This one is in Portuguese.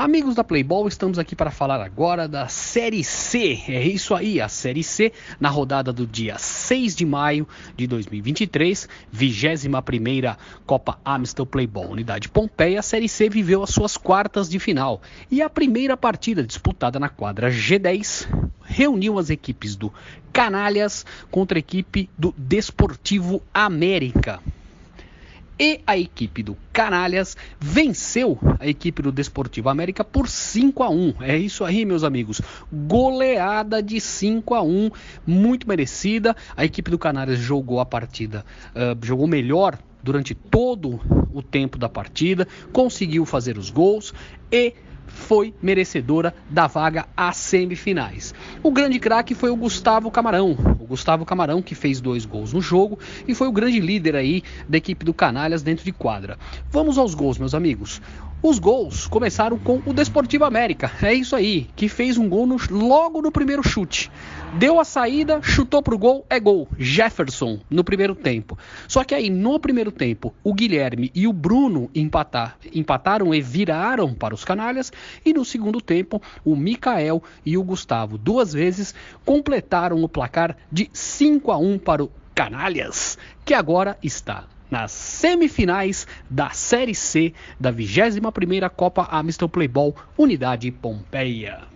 Amigos da Playboy, estamos aqui para falar agora da Série C. É isso aí, a Série C, na rodada do dia 6 de maio de 2023, 21ª Copa Amstel Playboy Unidade Pompeia, a Série C viveu as suas quartas de final. E a primeira partida disputada na quadra G10 reuniu as equipes do Canalhas contra a equipe do Desportivo América e a equipe do Canalhas venceu a equipe do Desportivo América por 5 a 1. É isso aí, meus amigos. Goleada de 5 a 1, muito merecida. A equipe do Canalhas jogou a partida, uh, jogou melhor durante todo o tempo da partida, conseguiu fazer os gols e foi merecedora da vaga às semifinais. O grande craque foi o Gustavo Camarão. O Gustavo Camarão que fez dois gols no jogo e foi o grande líder aí da equipe do Canalhas dentro de quadra. Vamos aos gols, meus amigos. Os gols começaram com o Desportivo América, é isso aí, que fez um gol no, logo no primeiro chute. Deu a saída, chutou pro gol, é gol. Jefferson no primeiro tempo. Só que aí no primeiro tempo, o Guilherme e o Bruno empatar, empataram e viraram para os canalhas. E no segundo tempo, o Mikael e o Gustavo, duas vezes, completaram o placar de 5 a 1 para o Canalhas, que agora está nas semifinais da Série C da 21ª Copa Amstel Playball Unidade Pompeia.